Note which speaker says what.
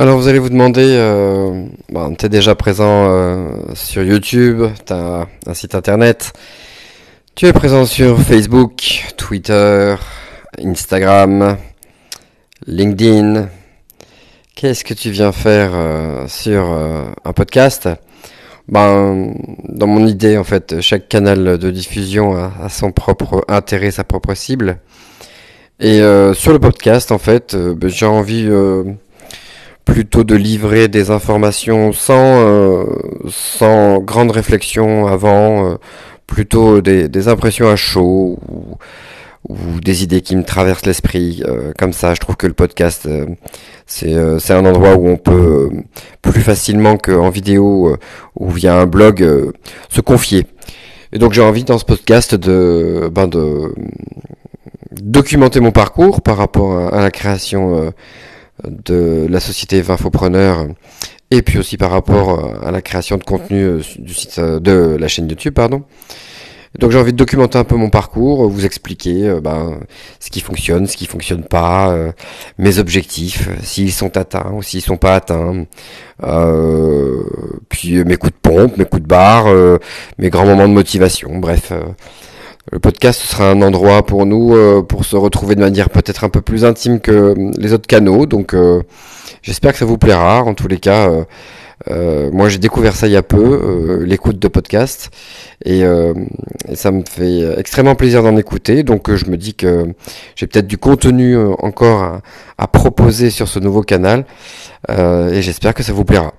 Speaker 1: Alors vous allez vous demander, euh, bon, tu es déjà présent euh, sur YouTube, tu un site internet, tu es présent sur Facebook, Twitter, Instagram, LinkedIn. Qu'est-ce que tu viens faire euh, sur euh, un podcast? Ben, dans mon idée, en fait, chaque canal de diffusion a, a son propre intérêt, sa propre cible. Et sur le podcast, en fait, ben, j'ai envie plutôt de livrer des informations sans, euh, sans grande réflexion avant, euh, plutôt des, impressions à chaud ou, des idées qui me traversent l'esprit. euh, comme ça, je trouve que le podcast, c'est un endroit où on peut plus facilement qu'en vidéo ou via un blog se confier. Et donc j'ai envie dans ce podcast de, ben de documenter mon parcours par rapport à, la création de la société Vinfopreneur et puis aussi par rapport euh, à la création de contenu euh, du site euh, de la chaîne YouTube pardon. Donc j'ai envie de documenter un peu mon parcours, vous expliquer ben, ce qui fonctionne, ce qui fonctionne pas, mes objectifs, s'ils sont atteints ou s'ils sont pas atteints, puis mes coups de pompe, mes coups de barre, mes grands moments de motivation, bref. Le podcast sera un endroit pour nous euh, pour se retrouver de manière peut-être un peu plus intime que euh, les autres canaux. Donc euh, j'espère que ça vous plaira. En tous les cas, moi j'ai découvert ça il y a peu, l'écoute de podcast, et, ça me fait extrêmement plaisir d'en écouter. Donc je me dis que j'ai peut-être du contenu encore à, proposer sur ce nouveau canal, et j'espère que ça vous plaira.